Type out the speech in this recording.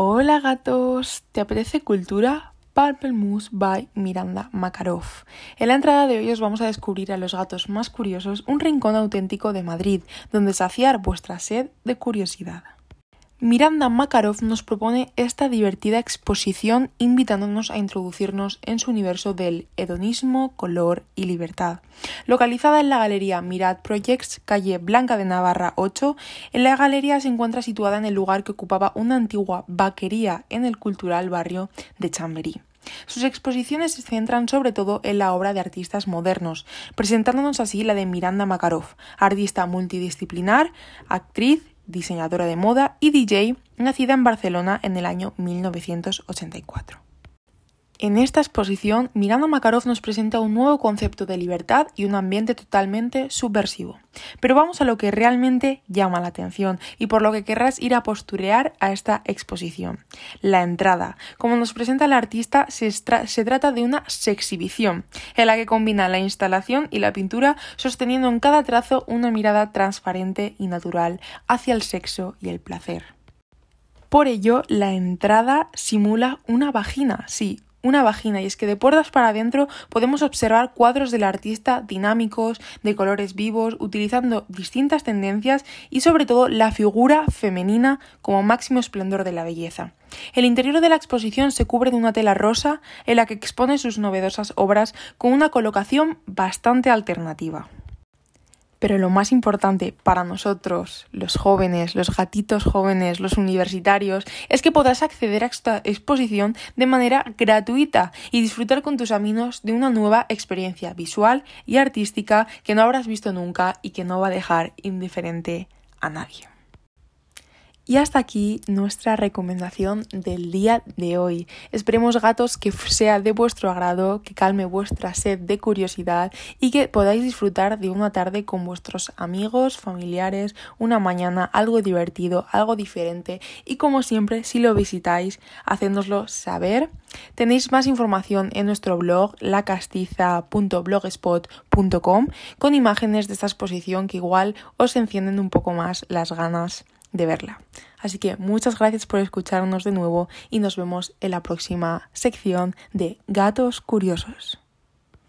Hola gatos, ¿te apetece cultura? Purple Moose by Miranda Makarov. En la entrada de hoy os vamos a descubrir a los gatos más curiosos un rincón auténtico de Madrid, donde saciar vuestra sed de curiosidad. Miranda Makarov nos propone esta divertida exposición invitándonos a introducirnos en su universo del hedonismo, color y libertad. Localizada en la galería Mirad Projects, calle Blanca de Navarra 8, en la galería se encuentra situada en el lugar que ocupaba una antigua vaquería en el cultural barrio de Chamberí. Sus exposiciones se centran sobre todo en la obra de artistas modernos, presentándonos así la de Miranda Makarov, artista multidisciplinar, actriz, diseñadora de moda y DJ, nacida en Barcelona en el año 1984. En esta exposición, Miranda Makarov nos presenta un nuevo concepto de libertad y un ambiente totalmente subversivo. Pero vamos a lo que realmente llama la atención y por lo que querrás ir a posturear a esta exposición. La entrada. Como nos presenta el artista, se, se trata de una sexhibición, en la que combina la instalación y la pintura, sosteniendo en cada trazo una mirada transparente y natural hacia el sexo y el placer. Por ello, la entrada simula una vagina, sí, una vagina y es que de puertas para adentro podemos observar cuadros del artista dinámicos, de colores vivos, utilizando distintas tendencias y sobre todo la figura femenina como máximo esplendor de la belleza. El interior de la exposición se cubre de una tela rosa en la que expone sus novedosas obras con una colocación bastante alternativa. Pero lo más importante para nosotros, los jóvenes, los gatitos jóvenes, los universitarios, es que podrás acceder a esta exposición de manera gratuita y disfrutar con tus amigos de una nueva experiencia visual y artística que no habrás visto nunca y que no va a dejar indiferente a nadie. Y hasta aquí nuestra recomendación del día de hoy. Esperemos gatos que sea de vuestro agrado, que calme vuestra sed de curiosidad y que podáis disfrutar de una tarde con vuestros amigos, familiares, una mañana, algo divertido, algo diferente y como siempre, si lo visitáis, hacéndoslo saber. Tenéis más información en nuestro blog lacastiza.blogspot.com con imágenes de esta exposición que igual os encienden un poco más las ganas de verla. Así que muchas gracias por escucharnos de nuevo y nos vemos en la próxima sección de Gatos Curiosos.